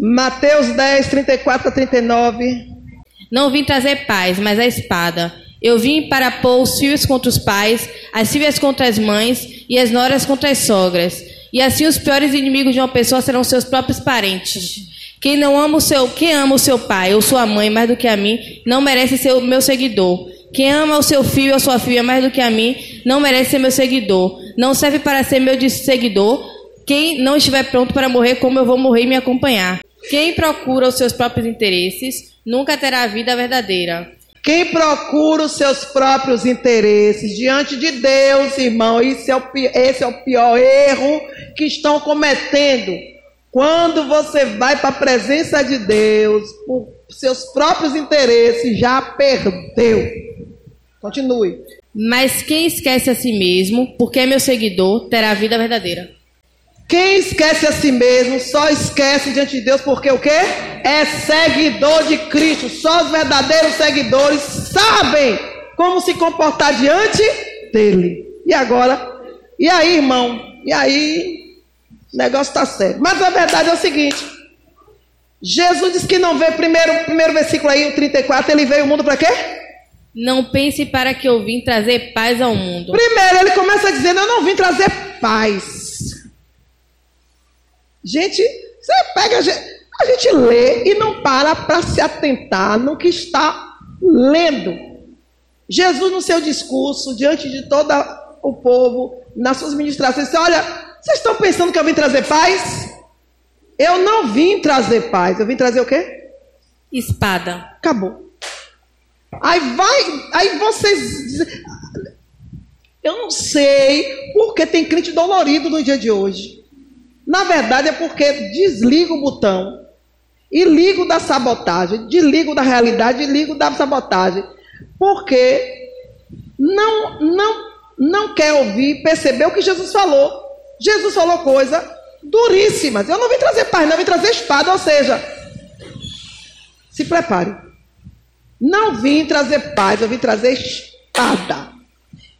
Mateus 10, 34 a 39. Não vim trazer paz, mas a espada. Eu vim para pôr os filhos contra os pais, as filhas contra as mães e as noras contra as sogras. E assim os piores inimigos de uma pessoa serão seus próprios parentes. Quem não ama o seu, quem ama o seu pai ou sua mãe mais do que a mim, não merece ser o meu seguidor. Quem ama o seu filho ou sua filha mais do que a mim, não merece ser meu seguidor. Não serve para ser meu seguidor quem não estiver pronto para morrer como eu vou morrer e me acompanhar. Quem procura os seus próprios interesses nunca terá a vida verdadeira. Quem procura os seus próprios interesses diante de Deus, irmão, esse é o, esse é o pior erro que estão cometendo. Quando você vai para a presença de Deus, por seus próprios interesses, já perdeu. Continue. Mas quem esquece a si mesmo, porque é meu seguidor, terá a vida verdadeira. Quem esquece a si mesmo só esquece diante de Deus porque o quê? É seguidor de Cristo. Só os verdadeiros seguidores sabem como se comportar diante dele. E agora? E aí, irmão? E aí? O negócio está sério. Mas a verdade é o seguinte: Jesus disse que não veio, primeiro, primeiro versículo aí, o 34, ele veio ao mundo para quê? Não pense para que eu vim trazer paz ao mundo. Primeiro, ele começa dizendo: Eu não vim trazer paz. Gente, você pega, a gente lê e não para para se atentar no que está lendo. Jesus, no seu discurso, diante de todo o povo, nas suas ministrações, disse: Olha, vocês estão pensando que eu vim trazer paz? Eu não vim trazer paz, eu vim trazer o quê? Espada. Acabou. Aí vai, aí vocês dizem, eu não sei porque tem crente dolorido no dia de hoje. Na verdade é porque desligo o botão e ligo da sabotagem, desligo da realidade e ligo da sabotagem. Porque não, não, não quer ouvir, perceber o que Jesus falou. Jesus falou coisa duríssimas. Eu não vim trazer paz, não vim trazer espada, ou seja, se prepare. Não vim trazer paz, eu vim trazer espada.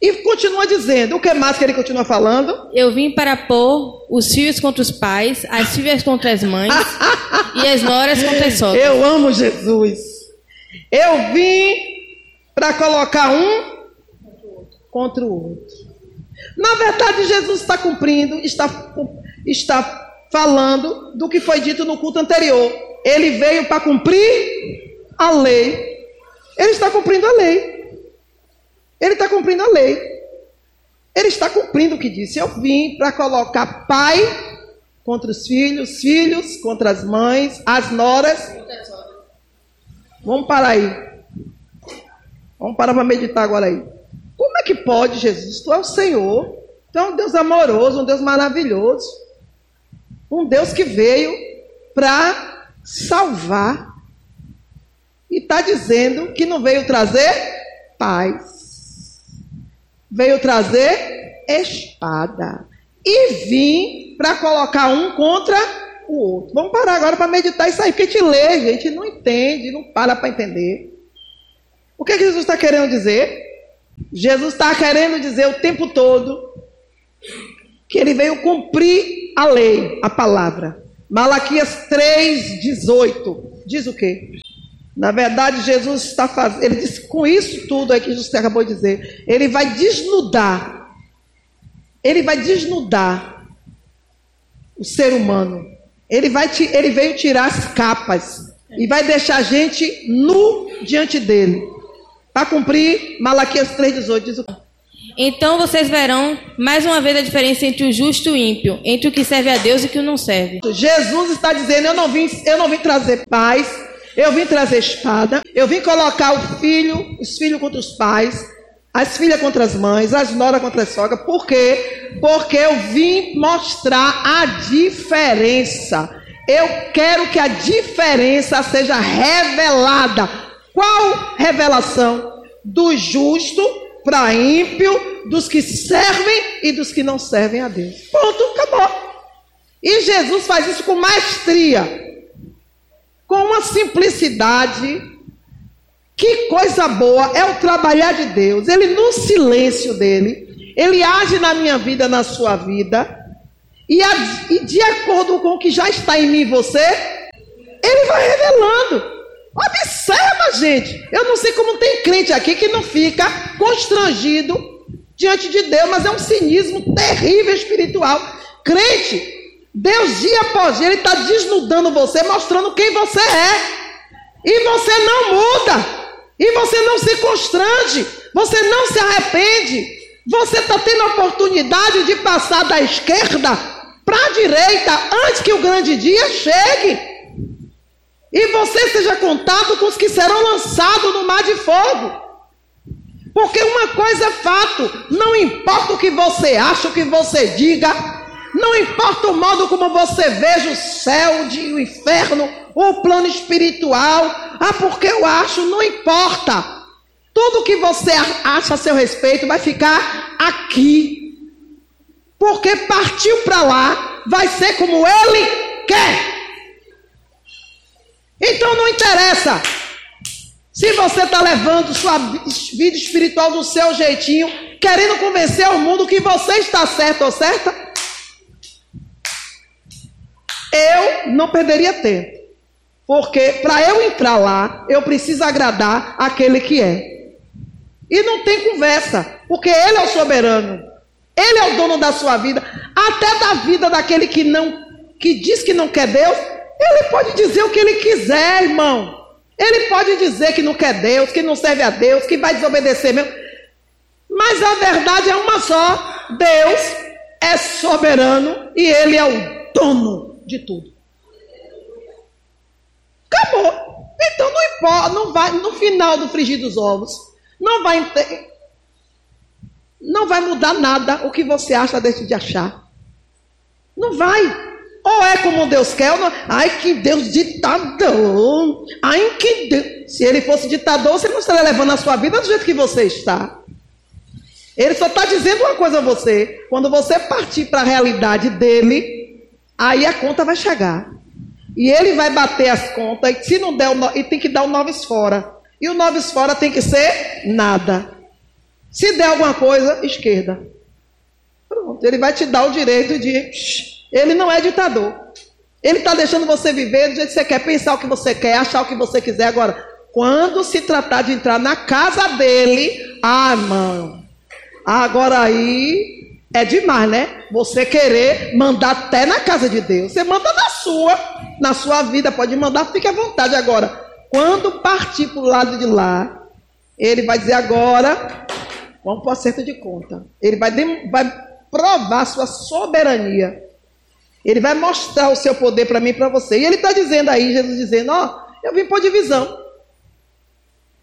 E continua dizendo, o que mais que ele continua falando? Eu vim para pôr os filhos contra os pais, as filhas contra as mães e as noras contra as sogras. Eu amo Jesus. Eu vim para colocar um contra o outro. Na verdade, Jesus está cumprindo, está, está falando do que foi dito no culto anterior. Ele veio para cumprir a lei. Ele está cumprindo a lei. Ele está cumprindo a lei. Ele está cumprindo o que disse. Eu vim para colocar pai contra os filhos, filhos contra as mães, as noras. Vamos parar aí. Vamos parar para meditar agora aí. Como é que pode, Jesus? Tu é o Senhor. Tu é um Deus amoroso, um Deus maravilhoso. Um Deus que veio para salvar. E está dizendo que não veio trazer paz veio trazer espada. E vim para colocar um contra o outro. Vamos parar agora para meditar isso aí, porque a gente lê, gente, não entende, não para para entender. O que, é que Jesus está querendo dizer? Jesus está querendo dizer o tempo todo que ele veio cumprir a lei, a palavra. Malaquias 3, 18. Diz o quê? Na verdade, Jesus está fazendo, ele disse, com isso tudo aí que Jesus acabou de dizer, ele vai desnudar, ele vai desnudar o ser humano. Ele, vai, ele veio tirar as capas e vai deixar a gente nu diante dele. Para cumprir Malaquias 3,18 diz o então vocês verão mais uma vez a diferença entre o justo e o ímpio, entre o que serve a Deus e o que não serve. Jesus está dizendo: eu não vim, eu não vim trazer paz, eu vim trazer espada, eu vim colocar o filho, os filhos contra os pais, as filhas contra as mães, as noras contra as sogras. Por quê? Porque eu vim mostrar a diferença. Eu quero que a diferença seja revelada. Qual revelação? Do justo para ímpio, dos que servem e dos que não servem a Deus. Ponto, acabou. E Jesus faz isso com maestria com uma simplicidade. Que coisa boa é o trabalhar de Deus. Ele, no silêncio dele, ele age na minha vida, na sua vida, e, a, e de acordo com o que já está em mim e você, vai revelando. Observa, gente. Eu não sei como tem crente aqui que não fica constrangido diante de Deus, mas é um cinismo terrível espiritual. Crente, Deus dia após dia, Ele está desnudando você, mostrando quem você é. E você não muda. E você não se constrange. Você não se arrepende. Você está tendo a oportunidade de passar da esquerda para a direita antes que o grande dia chegue. E você seja contado com os que serão lançados no mar de fogo. Porque uma coisa é fato: não importa o que você acha, o que você diga, não importa o modo como você veja o céu, o inferno, o plano espiritual. Ah, porque eu acho, não importa. Tudo que você acha a seu respeito vai ficar aqui. Porque partiu para lá, vai ser como ele quer. Então não interessa se você está levando sua vida espiritual do seu jeitinho, querendo convencer o mundo que você está certo ou certa. Eu não perderia tempo. Porque para eu entrar lá, eu preciso agradar aquele que é. E não tem conversa, porque Ele é o soberano. Ele é o dono da sua vida, até da vida daquele que não, que diz que não quer Deus. Ele pode dizer o que ele quiser, irmão. Ele pode dizer que não quer Deus, que não serve a Deus, que vai desobedecer mesmo. Mas a verdade é uma só: Deus é soberano e Ele é o dono de tudo. Acabou. Então não importa, não vai, no final do frigir dos ovos, não vai, não vai mudar nada o que você acha, deixa de achar. Não vai. Ou é como Deus quer, ou não. Ai, que Deus ditador. Ai, que Deus. Se ele fosse ditador, você não estaria levando a sua vida do jeito que você está. Ele só está dizendo uma coisa a você. Quando você partir para a realidade dele, aí a conta vai chegar. E ele vai bater as contas. E se não der, o, e tem que dar o noves fora. E o noves fora tem que ser nada. Se der alguma coisa, esquerda. Pronto, ele vai te dar o direito de. Ele não é ditador. Ele está deixando você viver do jeito que você quer, pensar o que você quer, achar o que você quiser. Agora, quando se tratar de entrar na casa dele, ah, mano, agora aí é demais, né? Você querer mandar até na casa de Deus. Você manda na sua, na sua vida, pode mandar, fique à vontade. Agora, quando partir para o lado de lá, ele vai dizer agora, vamos para o acerto de conta. Ele vai, vai provar sua soberania. Ele vai mostrar o seu poder para mim e para você. E ele está dizendo aí, Jesus dizendo, ó, oh, eu vim por divisão.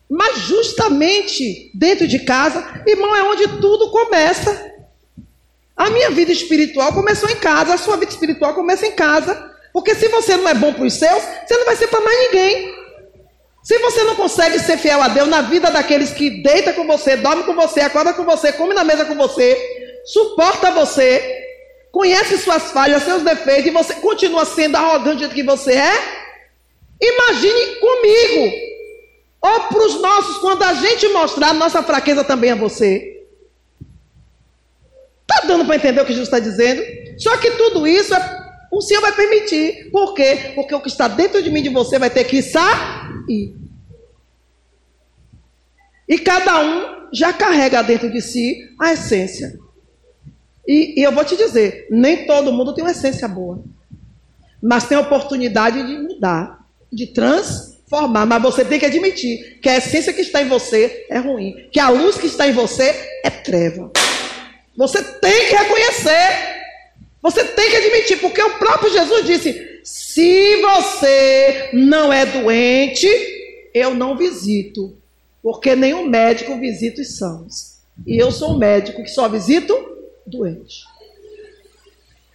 Mas justamente dentro de casa, irmão, é onde tudo começa. A minha vida espiritual começou em casa, a sua vida espiritual começa em casa. Porque se você não é bom para os céus, você não vai ser para mais ninguém. Se você não consegue ser fiel a Deus na vida daqueles que deita com você, dorme com você, acorda com você, come na mesa com você, suporta você, conhece suas falhas, seus defeitos, e você continua sendo arrogante do jeito que você é, imagine comigo, ou para os nossos, quando a gente mostrar nossa fraqueza também a você. Dando para entender o que Jesus está dizendo? Só que tudo isso é, o Senhor vai permitir. Por quê? Porque o que está dentro de mim de você vai ter que sair ir. E cada um já carrega dentro de si a essência. E, e, eu vou te dizer, nem todo mundo tem uma essência boa. Mas tem a oportunidade de mudar, de transformar. Mas você tem que admitir que a essência que está em você é ruim. Que a luz que está em você é treva. Você tem que reconhecer. Você tem que admitir, porque o próprio Jesus disse: se você não é doente, eu não visito, porque nenhum médico visita os sãos. E eu sou um médico que só visito doente.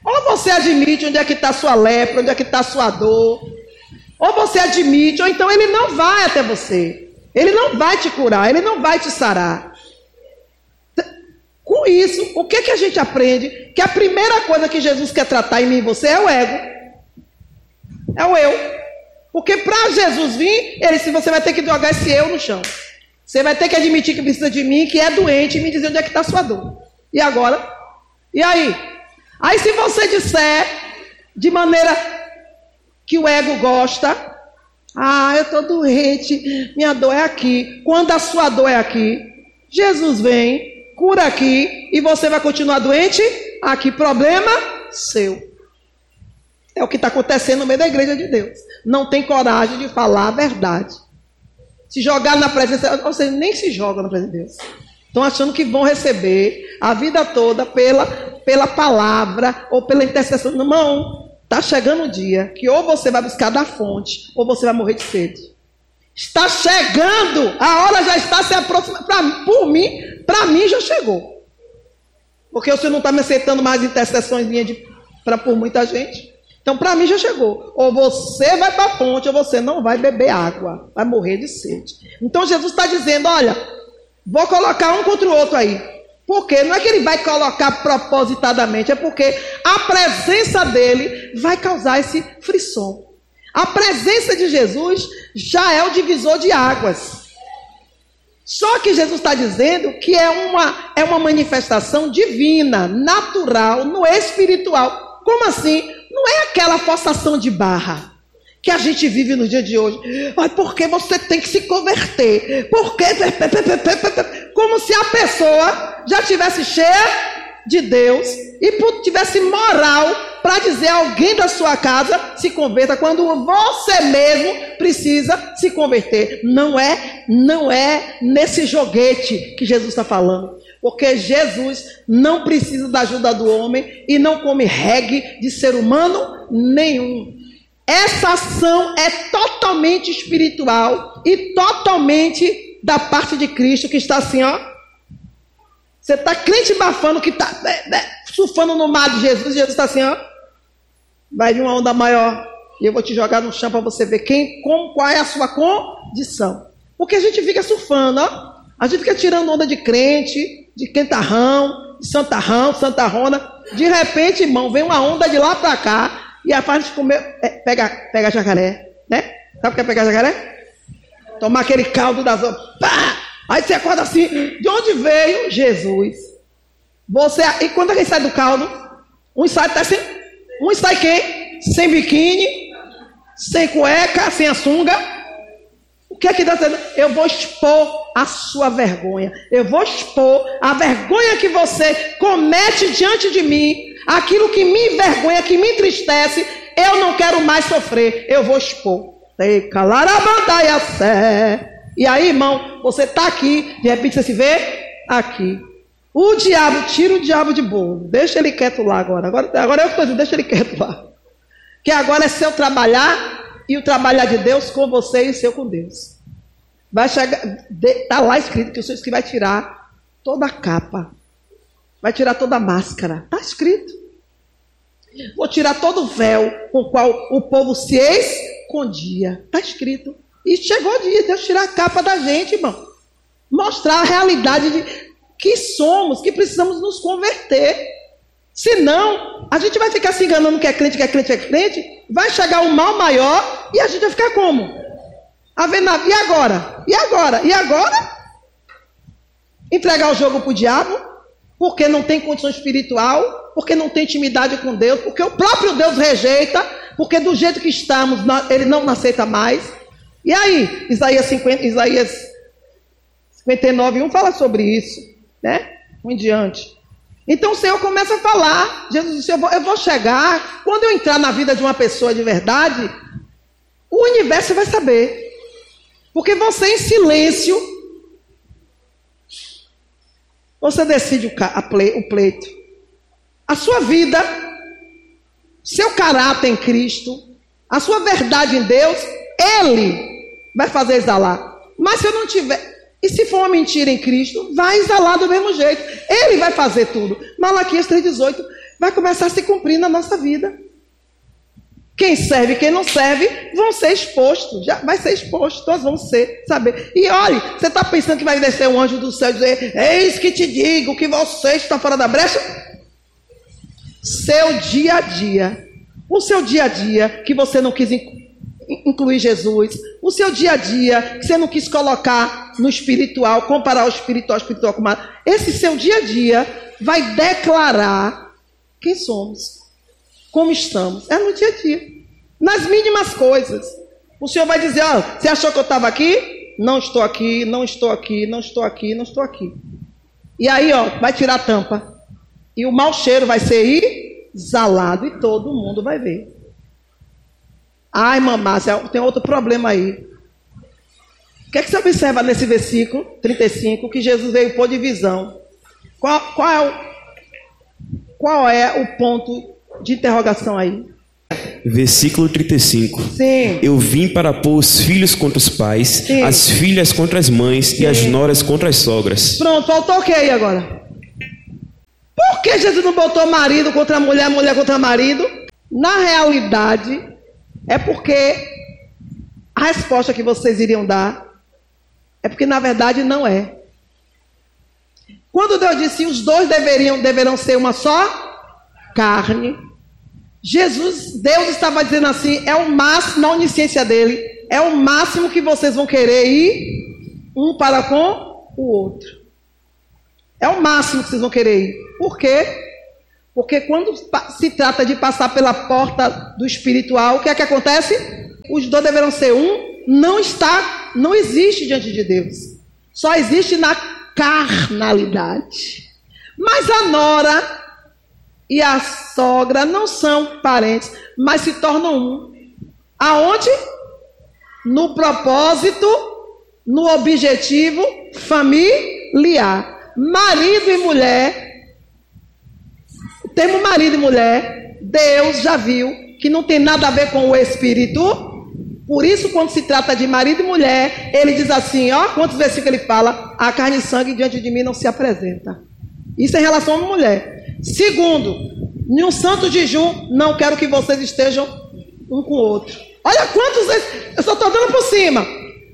Ou você admite onde é que está sua lepra, onde é que está sua dor. Ou você admite, ou então ele não vai até você. Ele não vai te curar, ele não vai te sarar. Com isso, o que, que a gente aprende? Que a primeira coisa que Jesus quer tratar em mim e você é o ego. É o eu. Porque para Jesus vir, ele disse: você vai ter que jogar esse eu no chão. Você vai ter que admitir que precisa de mim, que é doente, e me dizer onde é que está sua dor. E agora? E aí? Aí se você disser de maneira que o ego gosta, Ah, eu estou doente, minha dor é aqui. Quando a sua dor é aqui, Jesus vem, cura aqui e você vai continuar doente? Aqui, problema seu. É o que está acontecendo no meio da igreja de Deus. Não tem coragem de falar a verdade. Se jogar na presença, você nem se joga na presença de Deus. Estão achando que vão receber a vida toda pela, pela palavra ou pela intercessão. Não, está chegando o dia que ou você vai buscar da fonte ou você vai morrer de sede. Está chegando, a hora já está se aproximando. Pra, por mim, para mim já chegou. Porque o Senhor não está me aceitando mais intercessões minhas para por muita gente. Então, para mim já chegou. Ou você vai para a fonte, ou você não vai beber água. Vai morrer de sede. Então, Jesus está dizendo: olha, vou colocar um contra o outro aí. Porque não é que ele vai colocar propositadamente, é porque a presença dele vai causar esse frisson. A presença de Jesus já é o divisor de águas. Só que Jesus está dizendo que é uma, é uma manifestação divina, natural, no espiritual. Como assim? Não é aquela forçação de barra que a gente vive no dia de hoje. Porque você tem que se converter? Porque como se a pessoa já tivesse cheia de Deus e tivesse moral para dizer a alguém da sua casa se converta quando você mesmo precisa se converter. Não é, não é nesse joguete que Jesus está falando. Porque Jesus não precisa da ajuda do homem e não come regue de ser humano nenhum. Essa ação é totalmente espiritual e totalmente da parte de Cristo que está assim, ó. Você está crente bafando que está né, né, surfando no mar de Jesus, Jesus está assim, ó. Vai vir uma onda maior e eu vou te jogar no chão para você ver quem, com, qual é a sua condição. Porque a gente fica surfando, ó. A gente fica tirando onda de crente, de quentarrão, de santarrão, santarrona. De repente, irmão, vem uma onda de lá para cá e a faz de comer, é, pega, pega jacaré, né? Sabe o que é pegar jacaré? Tomar aquele caldo das ondas. Pá! Aí você acorda assim, de onde veio Jesus? Você, e quando ele sai do caldo, um sai tá sem, um sai quem? Sem biquíni, sem cueca, sem a sunga que é que está dizendo? Eu vou expor a sua vergonha. Eu vou expor a vergonha que você comete diante de mim. Aquilo que me envergonha, que me entristece. Eu não quero mais sofrer. Eu vou expor. E aí, irmão, você está aqui. De repente você se vê aqui. O diabo, tira o diabo de bolo. Deixa ele quieto lá agora. Agora, agora eu estou dizendo, deixa ele quieto lá. Que agora é seu trabalhar e o trabalhar de Deus com você e o seu com Deus. Vai chegar, está lá escrito que o Senhor vai tirar toda a capa, vai tirar toda a máscara. Está escrito. Vou tirar todo o véu com o qual o povo se escondia. Está escrito. E chegou o dia de Deus tirar a capa da gente, irmão. Mostrar a realidade de que somos, que precisamos nos converter. Senão, a gente vai ficar se enganando que é crente, que é crente, que é crente, vai chegar um mal maior e a gente vai ficar como? A ver na... E agora? E agora? E agora? Entregar o jogo para o diabo, porque não tem condição espiritual, porque não tem intimidade com Deus, porque o próprio Deus rejeita, porque do jeito que estamos, ele não aceita mais. E aí, Isaías, 50, Isaías 59, 1 fala sobre isso, né? Um em diante. Então o Senhor começa a falar. Jesus disse: eu vou, eu vou chegar. Quando eu entrar na vida de uma pessoa de verdade, o universo vai saber. Porque você, em silêncio, você decide o, ple, o pleito. A sua vida, seu caráter em Cristo, a sua verdade em Deus, Ele vai fazer exalar. Mas se eu não tiver, e se for uma mentira em Cristo, vai exalar do mesmo jeito. Ele vai fazer tudo. Malaquias 3,18 vai começar a se cumprir na nossa vida. Quem serve quem não serve vão ser expostos. Já vai ser exposto, todos vão ser, saber. E olhe, você está pensando que vai descer um anjo do céu e dizer: Eis que te digo que você está fora da brecha? Seu dia a dia, o seu dia a dia que você não quis incluir Jesus, o seu dia a dia que você não quis colocar no espiritual, comparar o espiritual ao espiritual com o esse seu dia a dia vai declarar quem somos, como estamos. É no dia a dia, nas mínimas coisas. O Senhor vai dizer: ó, você achou que eu estava aqui? Não estou aqui, não estou aqui, não estou aqui, não estou aqui. E aí, ó, vai tirar a tampa. E o mau cheiro vai ser exalado e todo mundo vai ver. Ai, mamácia, tem outro problema aí. O que, é que você observa nesse versículo 35? Que Jesus veio pôr divisão. Qual, qual, é o, qual é o ponto de interrogação aí? Versículo 35. Sim. Eu vim para pôr os filhos contra os pais, Sim. as filhas contra as mães Sim. e as noras contra as sogras. Pronto, faltou o que aí agora? Por que Jesus não botou marido contra mulher, mulher contra marido? Na realidade, é porque a resposta que vocês iriam dar é porque na verdade não é. Quando Deus disse os dois deveriam deverão ser uma só carne, Jesus, Deus estava dizendo assim, é o máximo na onisciência dele, é o máximo que vocês vão querer ir um para com o outro. É o máximo que vocês vão querer ir. Por quê? Porque quando se trata de passar pela porta do espiritual, o que é que acontece? Os dois deverão ser um, não está, não existe diante de Deus. Só existe na carnalidade. Mas a nora e a sogra não são parentes, mas se tornam um. Aonde? No propósito, no objetivo familiar. Marido e mulher, termo marido e mulher, Deus já viu que não tem nada a ver com o espírito. Por isso, quando se trata de marido e mulher, ele diz assim: ó, quantos versículos ele fala? A carne e sangue diante de mim não se apresenta. Isso em relação à mulher. Segundo, em um santo jejum, não quero que vocês estejam um com o outro. Olha quantos. Eu só estou dando por cima.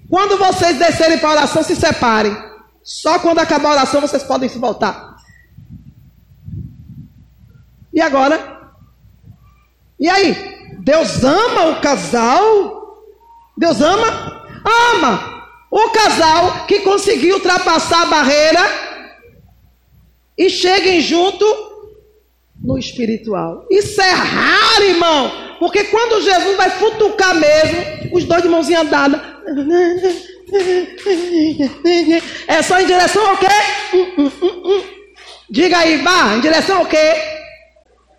Quando vocês descerem para a oração, se separem. Só quando acabar a oração vocês podem se voltar. E agora? E aí? Deus ama o casal? Deus ama? Ama o casal que conseguiu ultrapassar a barreira e cheguem junto no espiritual. Isso é raro, irmão. Porque quando Jesus vai futucar mesmo, os dois de mãozinha dada. É só em direção ao quê? Hum, hum, hum. Diga aí, vá, em direção ao quê?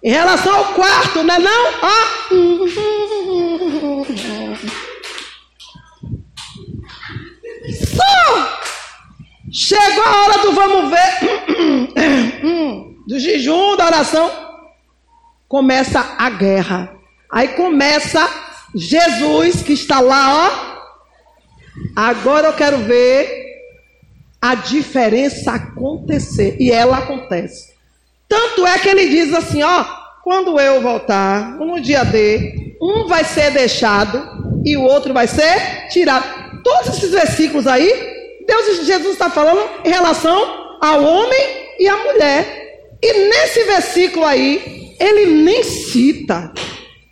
Em relação ao quarto, não é não? Ó. Só! Chegou a hora do vamos ver, do jejum, da oração, começa a guerra. Aí começa Jesus que está lá, ó. Agora eu quero ver a diferença acontecer. E ela acontece. Tanto é que ele diz assim, ó, quando eu voltar, no dia D, um vai ser deixado e o outro vai ser tirado. Todos esses versículos aí, Deus Jesus está falando em relação ao homem e à mulher. E nesse versículo aí, ele nem cita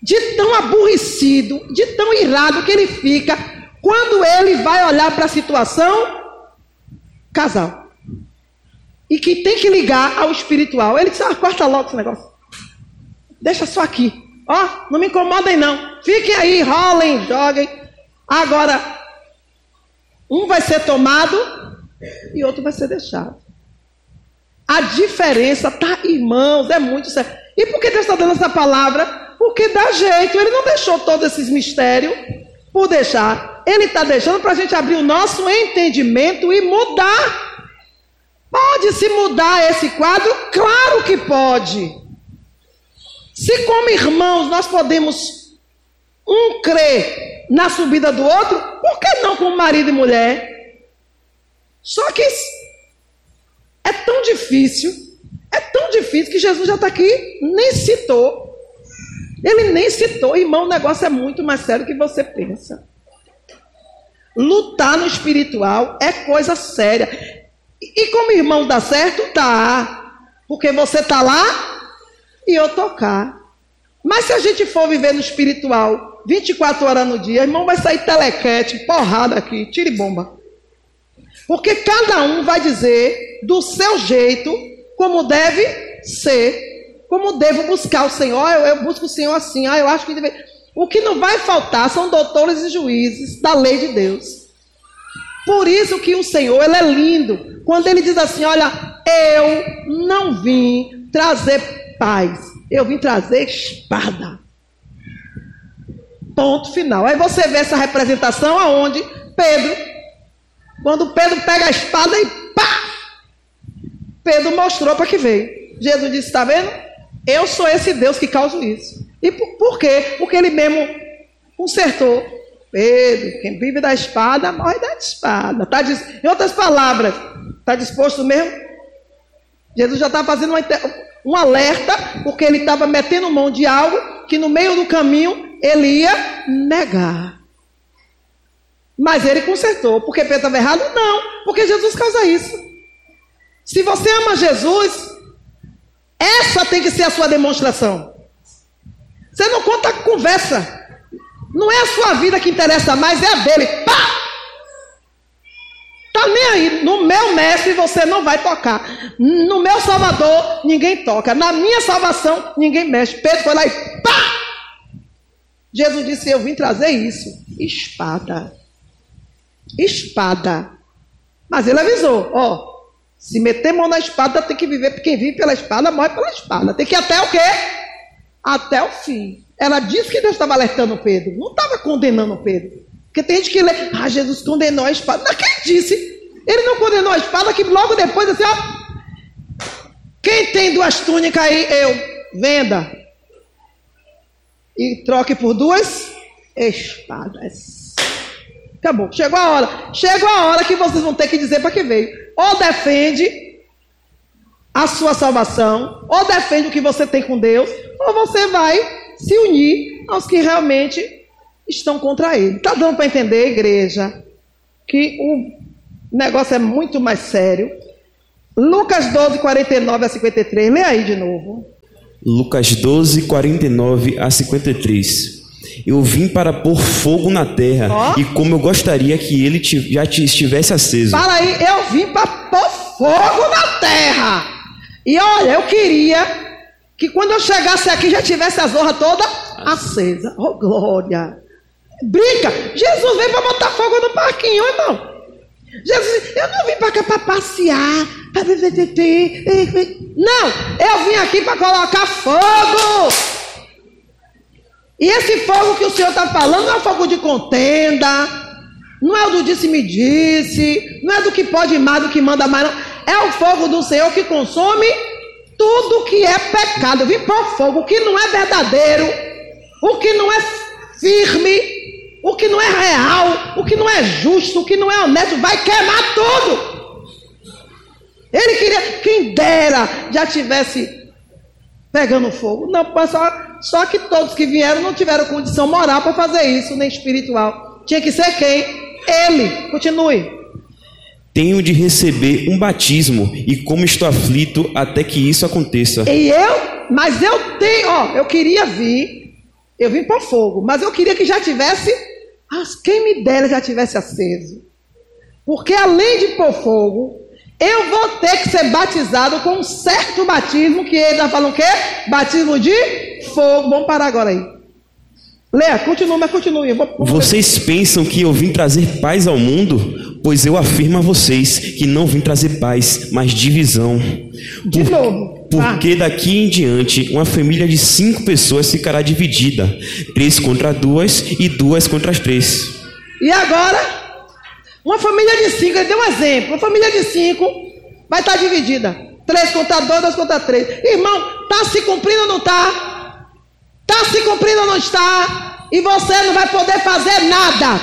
de tão aborrecido, de tão irado que ele fica quando ele vai olhar para a situação casal. E que tem que ligar ao espiritual. Ele disse: ah, corta logo esse negócio. Deixa só aqui. Ó, não me incomodem não. Fiquem aí, rolem, joguem. Agora, um vai ser tomado e outro vai ser deixado. A diferença, tá, irmãos, é muito sério. E por que Deus está dando essa palavra? Porque dá jeito. Ele não deixou todos esses mistérios por deixar. Ele está deixando para a gente abrir o nosso entendimento e mudar. Pode se mudar esse quadro? Claro que pode. Se, como irmãos, nós podemos um crer na subida do outro, por que não com marido e mulher? Só que é tão difícil, é tão difícil que Jesus já está aqui, nem citou. Ele nem citou, irmão, o negócio é muito mais sério do que você pensa. Lutar no espiritual é coisa séria. E como irmão dá certo? Dá. Porque você está lá e eu tocar. Mas se a gente for viver no espiritual 24 horas no dia, irmão, vai sair telequete, porrada aqui, tire bomba. Porque cada um vai dizer do seu jeito como deve ser, como devo buscar o Senhor. Eu, eu busco o Senhor assim, ah, eu acho que deve. O que não vai faltar são doutores e juízes da lei de Deus. Por isso que o Senhor, ele é lindo. Quando ele diz assim, olha, eu não vim trazer paz, eu vim trazer espada. Ponto final. Aí você vê essa representação aonde Pedro, quando Pedro pega a espada e pá! Pedro mostrou para que veio. Jesus disse: Está vendo? Eu sou esse Deus que causa isso. E por, por quê? Porque ele mesmo consertou. Pedro, quem vive da espada, morre da espada. Tá, em outras palavras, está disposto mesmo? Jesus já está fazendo uma, um alerta, porque ele estava metendo mão de algo que no meio do caminho ele ia negar. Mas ele consertou. Porque Pedro estava errado? Não, porque Jesus causa isso. Se você ama Jesus, essa tem que ser a sua demonstração. Você não conta conversa. Não é a sua vida que interessa mais, é a dele. Pá! Tá nem aí. No meu mestre você não vai tocar. No meu salvador ninguém toca. Na minha salvação ninguém mexe. Pedro foi lá e pá! Jesus disse: Eu vim trazer isso. Espada. Espada. Mas ele avisou: Ó, se meter mão na espada, tem que viver. Quem vive pela espada, morre pela espada. Tem que ir até o quê? Até o fim. Ela disse que Deus estava alertando Pedro. Não estava condenando Pedro. Porque tem gente que lê, ah, Jesus condenou a espada. Não, quem disse? Ele não condenou a espada, que logo depois, assim, ó. Quem tem duas túnicas aí, eu, venda. E troque por duas espadas. Acabou. Chegou a hora. Chegou a hora que vocês vão ter que dizer para que veio. Ou defende a sua salvação, ou defende o que você tem com Deus, ou você vai se unir aos que realmente estão contra ele. Está dando para entender, igreja, que o negócio é muito mais sério. Lucas 12, 49 a 53. Lê aí de novo. Lucas 12, 49 a 53. Eu vim para pôr fogo na terra, oh. e como eu gostaria que ele já estivesse aceso. Fala aí, eu vim para pôr fogo na terra. E olha, eu queria que quando eu chegasse aqui já tivesse a zorra toda acesa. Oh, glória! Brinca! Jesus veio para botar fogo no parquinho, irmão. Jesus, eu não vim para cá para passear, para Não, eu vim aqui para colocar fogo. E esse fogo que o Senhor está falando não é fogo de contenda, não é o do disse-me-disse, não é do que pode mais, do que manda mais, não. É o fogo do Senhor que consome tudo que é pecado. Eu vim pôr fogo, o que não é verdadeiro, o que não é firme, o que não é real, o que não é justo, o que não é honesto, vai queimar tudo. Ele queria, quem dera, já tivesse pegando fogo. Não, só, só que todos que vieram não tiveram condição moral para fazer isso, nem espiritual. Tinha que ser quem? Ele. Continue. Tenho de receber um batismo, e como estou aflito até que isso aconteça. E eu, mas eu tenho, ó, eu queria vir, eu vim para fogo, mas eu queria que já tivesse as quem me dera já tivesse aceso. Porque além de pôr fogo, eu vou ter que ser batizado com um certo batismo, que ele está falando o quê? Batismo de fogo. Vamos parar agora aí. Leia, continua, mas continue. Vou vocês pensam que eu vim trazer paz ao mundo? Pois eu afirmo a vocês que não vim trazer paz, mas divisão. De Por, novo. Porque ah. daqui em diante, uma família de cinco pessoas ficará dividida: três contra duas e duas contra as três. E agora? Uma família de cinco, ele deu um exemplo. Uma família de cinco vai estar dividida: três contra dois, dois contra três. Irmão, está se cumprindo ou não está? Está se cumprindo ou não está? E você não vai poder fazer nada.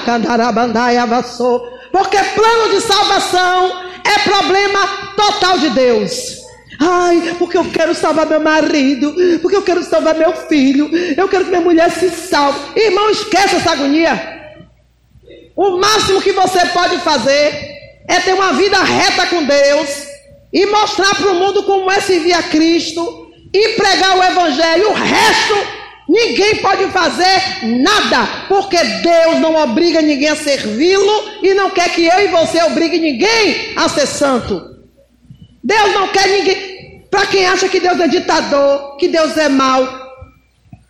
Porque plano de salvação é problema total de Deus. Ai, porque eu quero salvar meu marido, porque eu quero salvar meu filho, eu quero que minha mulher se salve. Irmão, esqueça essa agonia. O máximo que você pode fazer é ter uma vida reta com Deus e mostrar para o mundo como é servir a Cristo e pregar o Evangelho. O resto Ninguém pode fazer nada, porque Deus não obriga ninguém a servi-lo e não quer que eu e você obrigue ninguém a ser santo. Deus não quer ninguém. Para quem acha que Deus é ditador, que Deus é mau,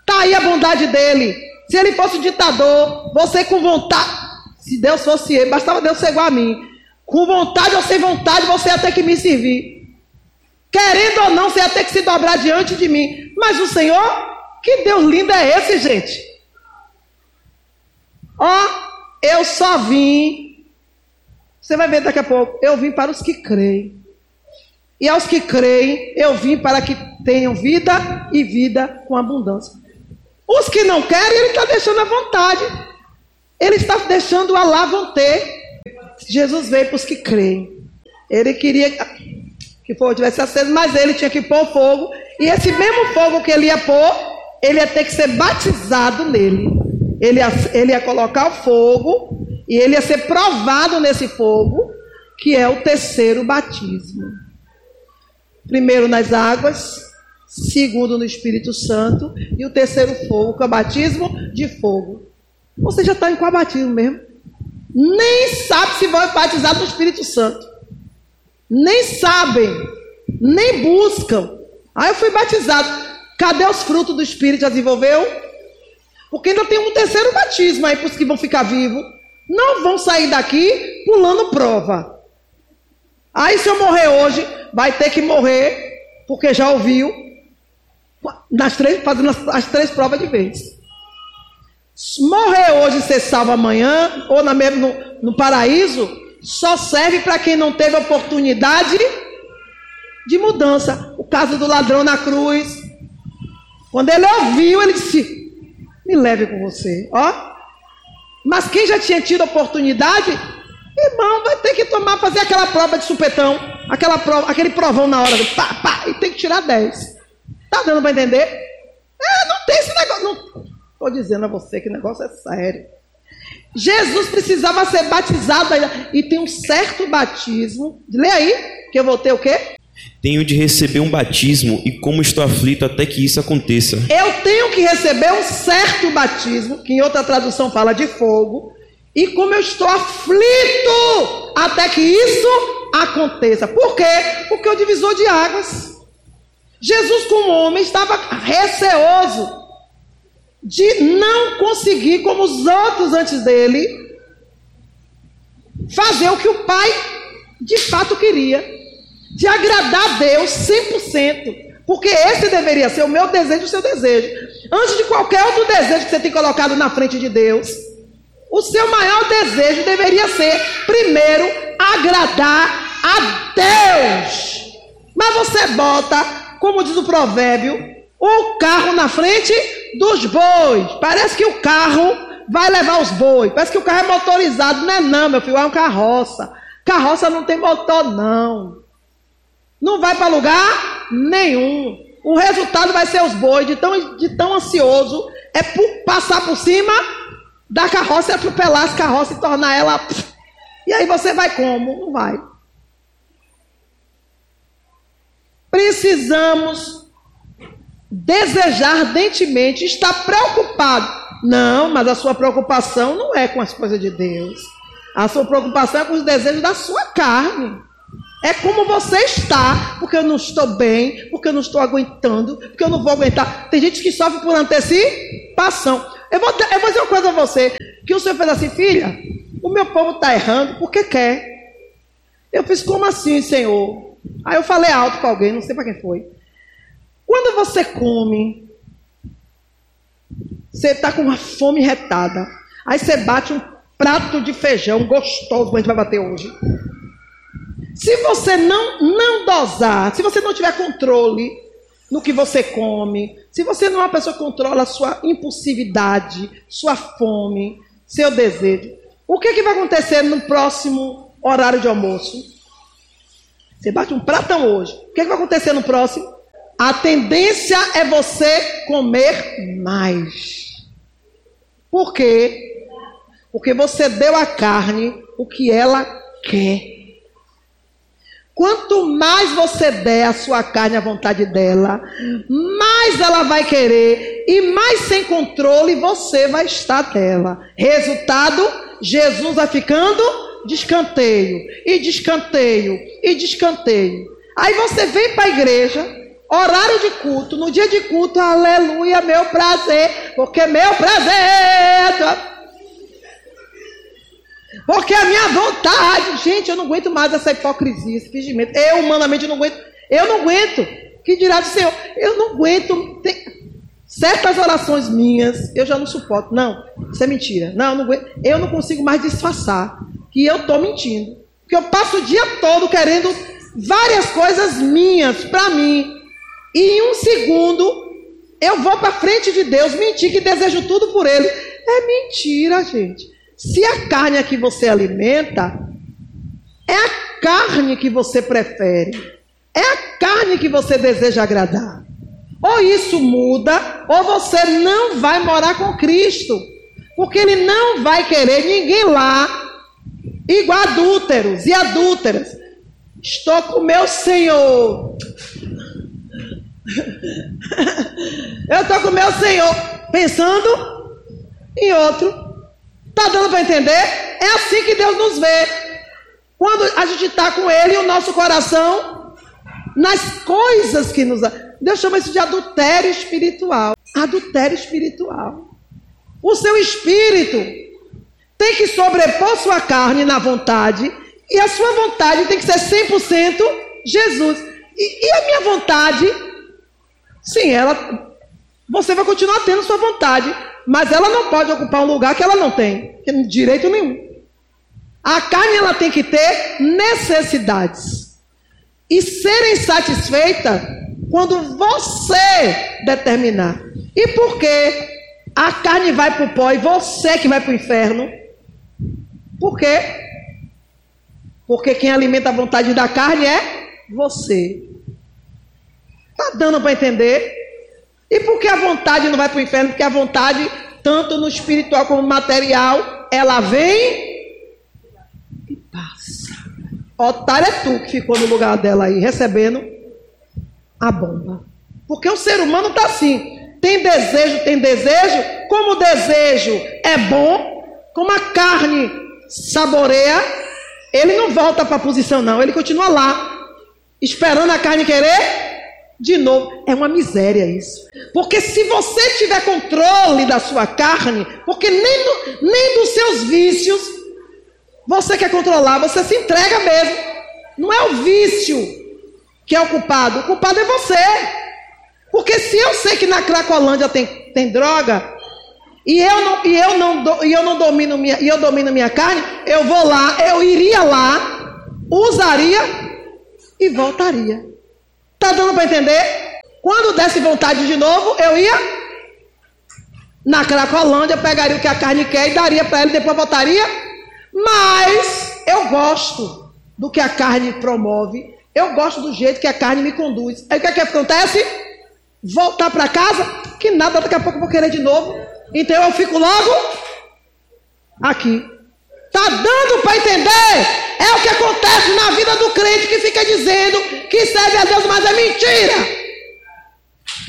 tá aí a bondade dele. Se ele fosse ditador, você com vontade. Se Deus fosse ele, bastava Deus ser igual a mim. Com vontade ou sem vontade, você ia ter que me servir. Querendo ou não, você ia ter que se dobrar diante de mim. Mas o Senhor, que Deus lindo é esse, gente? Ó, eu só vim. Você vai ver daqui a pouco. Eu vim para os que creem. E aos que creem, eu vim para que tenham vida e vida com abundância. Os que não querem, ele está deixando à vontade. Ele está deixando a lá vão ter. Jesus veio para os que creem. Ele queria que o fogo tivesse aceso, mas ele tinha que pôr fogo. E esse mesmo fogo que ele ia pôr, ele ia ter que ser batizado nele. Ele ia, ele ia colocar o fogo e ele ia ser provado nesse fogo, que é o terceiro batismo. Primeiro nas águas, segundo no Espírito Santo, e o terceiro fogo, que é o batismo de fogo. Você já está em qual batismo mesmo? Nem sabe se vai batizar no Espírito Santo. Nem sabem, nem buscam. Aí eu fui batizado. Cadê os frutos do Espírito? Já desenvolveu? Porque ainda tem um terceiro batismo aí para os que vão ficar vivos. Não vão sair daqui pulando prova. Aí se eu morrer hoje, vai ter que morrer, porque já ouviu, nas três, fazendo as, as três provas de vez. Morrer hoje e ser salvo amanhã, ou na mesmo no, no paraíso, só serve para quem não teve oportunidade de mudança. O caso do ladrão na cruz. Quando ele ouviu, ele disse: Me leve com você. Ó. Mas quem já tinha tido oportunidade, irmão, vai ter que tomar, fazer aquela prova de supetão, aquela prova, aquele provão na hora do pá, pá, e tem que tirar 10. Tá dando para entender? É, não tem esse negócio. Não estou dizendo a você que o negócio é sério. Jesus precisava ser batizado e tem um certo batismo. Lê aí, que eu vou ter o quê? Tenho de receber um batismo e como estou aflito até que isso aconteça. Eu tenho que receber um certo batismo, que em outra tradução fala de fogo, e como eu estou aflito até que isso aconteça. Por quê? Porque o divisor de águas. Jesus, como homem, estava receoso de não conseguir, como os outros antes dele, fazer o que o pai de fato queria, de agradar a Deus 100%. Porque esse deveria ser o meu desejo o seu desejo. Antes de qualquer outro desejo que você tem colocado na frente de Deus, o seu maior desejo deveria ser, primeiro, agradar a Deus. Mas você bota, como diz o provérbio, o carro na frente dos bois. Parece que o carro vai levar os bois. Parece que o carro é motorizado. Não é não, meu filho, é um carroça. Carroça não tem motor, não. Não vai para lugar nenhum. O resultado vai ser os bois, de tão, de tão ansioso, é por, passar por cima da carroça e atropelar as carroças e tornar ela. E aí você vai como? Não vai. Precisamos desejar ardentemente, estar preocupado. Não, mas a sua preocupação não é com as coisas de Deus. A sua preocupação é com os desejos da sua carne. É como você está, porque eu não estou bem, porque eu não estou aguentando, porque eu não vou aguentar. Tem gente que sofre por antecipação. Eu vou, eu vou dizer uma coisa a você: que o Senhor fez assim, filha, o meu povo está errando porque quer. Eu fiz como assim, Senhor? Aí eu falei alto para alguém, não sei para quem foi. Quando você come, você está com uma fome retada. Aí você bate um prato de feijão gostoso, como a gente vai bater hoje. Se você não, não dosar, se você não tiver controle no que você come, se você não é uma pessoa que controla sua impulsividade, sua fome, seu desejo, o que, que vai acontecer no próximo horário de almoço? Você bate um pratão hoje. O que, que vai acontecer no próximo? a tendência é você comer mais. Por quê? Porque você deu à carne o que ela quer. Quanto mais você der à sua carne a vontade dela, mais ela vai querer e mais sem controle você vai estar dela. Resultado: Jesus vai ficando de escanteio, e de escanteio, e de escanteio. Aí você vem para a igreja, Horário de culto, no dia de culto, aleluia, meu prazer, porque meu prazer. Porque a minha vontade, gente, eu não aguento mais essa hipocrisia, esse fingimento. Eu, humanamente, não aguento. Eu não aguento. Que dirá do Senhor? Eu não aguento. Tem... Certas orações minhas, eu já não suporto. Não, isso é mentira. Não, eu não, aguento. eu não consigo mais disfarçar que eu estou mentindo. Porque eu passo o dia todo querendo várias coisas minhas para mim. E em um segundo, eu vou para frente de Deus mentir que desejo tudo por Ele. É mentira, gente. Se a carne é que você alimenta, é a carne que você prefere. É a carne que você deseja agradar. Ou isso muda, ou você não vai morar com Cristo. Porque Ele não vai querer ninguém lá, igual adúlteros e adúlteras. Estou com meu Senhor. Eu estou com meu Senhor pensando em outro. Está dando para entender? É assim que Deus nos vê. Quando a gente está com Ele, o nosso coração nas coisas que nos. Deus chama isso de adultério espiritual. Adultério espiritual. O seu espírito tem que sobrepor sua carne na vontade, e a sua vontade tem que ser 100% Jesus. E, e a minha vontade Sim, ela. Você vai continuar tendo sua vontade, mas ela não pode ocupar um lugar que ela não tem, direito nenhum. A carne ela tem que ter necessidades e serem satisfeitas quando você determinar. E por que a carne vai para o pó e você que vai para o inferno? Por quê? Porque quem alimenta a vontade da carne é você. Está dando para entender? E por que a vontade não vai para o inferno? Porque a vontade, tanto no espiritual como no material, ela vem e passa. Otário é tu que ficou no lugar dela aí, recebendo a bomba. Porque o ser humano está assim. Tem desejo, tem desejo. Como o desejo é bom, como a carne saboreia, ele não volta para a posição, não. Ele continua lá, esperando a carne querer de novo, é uma miséria isso. Porque se você tiver controle da sua carne, porque nem, do, nem dos seus vícios você quer controlar, você se entrega mesmo. Não é o vício que é o culpado, o culpado é você. Porque se eu sei que na Cracolândia tem, tem droga, e eu não, e eu não, e eu não domino minha, e eu domino minha carne, eu vou lá, eu iria lá, usaria e voltaria. Está dando para entender? Quando desse vontade de novo, eu ia na Cracolândia, pegaria o que a carne quer e daria para ele, depois voltaria. Mas eu gosto do que a carne promove. Eu gosto do jeito que a carne me conduz. Aí o que, é que acontece? Voltar para casa, que nada, daqui a pouco eu vou querer de novo. Então eu fico logo aqui. Está dando para entender? É o que acontece na vida do crente que fica dizendo que serve a Deus, mas é mentira.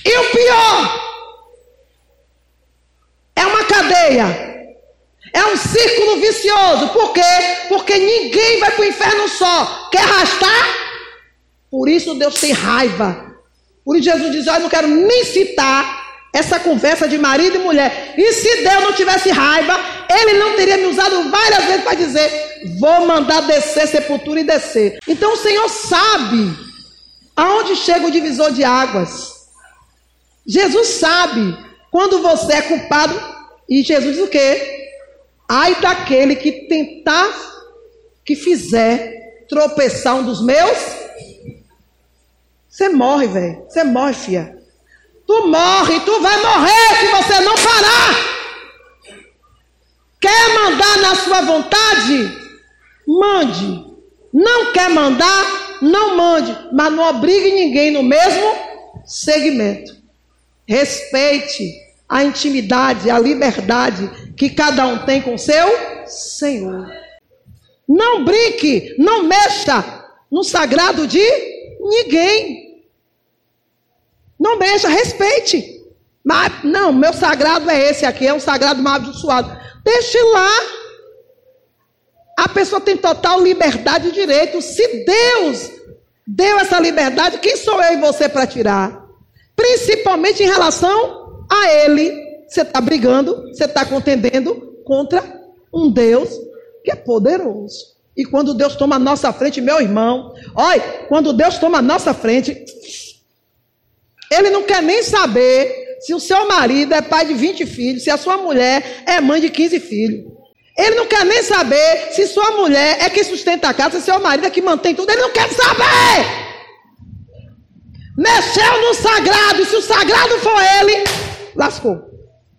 E o pior é uma cadeia. É um círculo vicioso. Por quê? Porque ninguém vai para o inferno só. Quer arrastar? Por isso Deus tem raiva. Por isso Jesus diz: Eu não quero nem citar essa conversa de marido e mulher. E se Deus não tivesse raiva, ele não teria me usado várias vezes para dizer: vou mandar descer sepultura e descer. Então o Senhor sabe aonde chega o divisor de águas. Jesus sabe quando você é culpado. E Jesus diz o quê? Ai daquele que tentar, que fizer tropeçar um dos meus. Você morre, velho. Você morre, filha. Tu morre, tu vai morrer se você não parar. Quer mandar na sua vontade? Mande. Não quer mandar? Não mande. Mas não obrigue ninguém no mesmo segmento. Respeite a intimidade, a liberdade que cada um tem com seu Senhor. Não brinque, não mexa no sagrado de ninguém. Não mexa, respeite. Mas, não, meu sagrado é esse aqui, é um sagrado mal abençoado. Deixe lá. A pessoa tem total liberdade e direito. Se Deus deu essa liberdade, quem sou eu e você para tirar? Principalmente em relação a Ele. Você está brigando, você está contendendo contra um Deus que é poderoso. E quando Deus toma a nossa frente, meu irmão, olha, quando Deus toma a nossa frente, Ele não quer nem saber se o seu marido é pai de 20 filhos, se a sua mulher é mãe de 15 filhos. Ele não quer nem saber se sua mulher é quem sustenta a casa, se seu marido é que mantém tudo. Ele não quer saber. Mexeu no sagrado, se o sagrado for ele, lascou.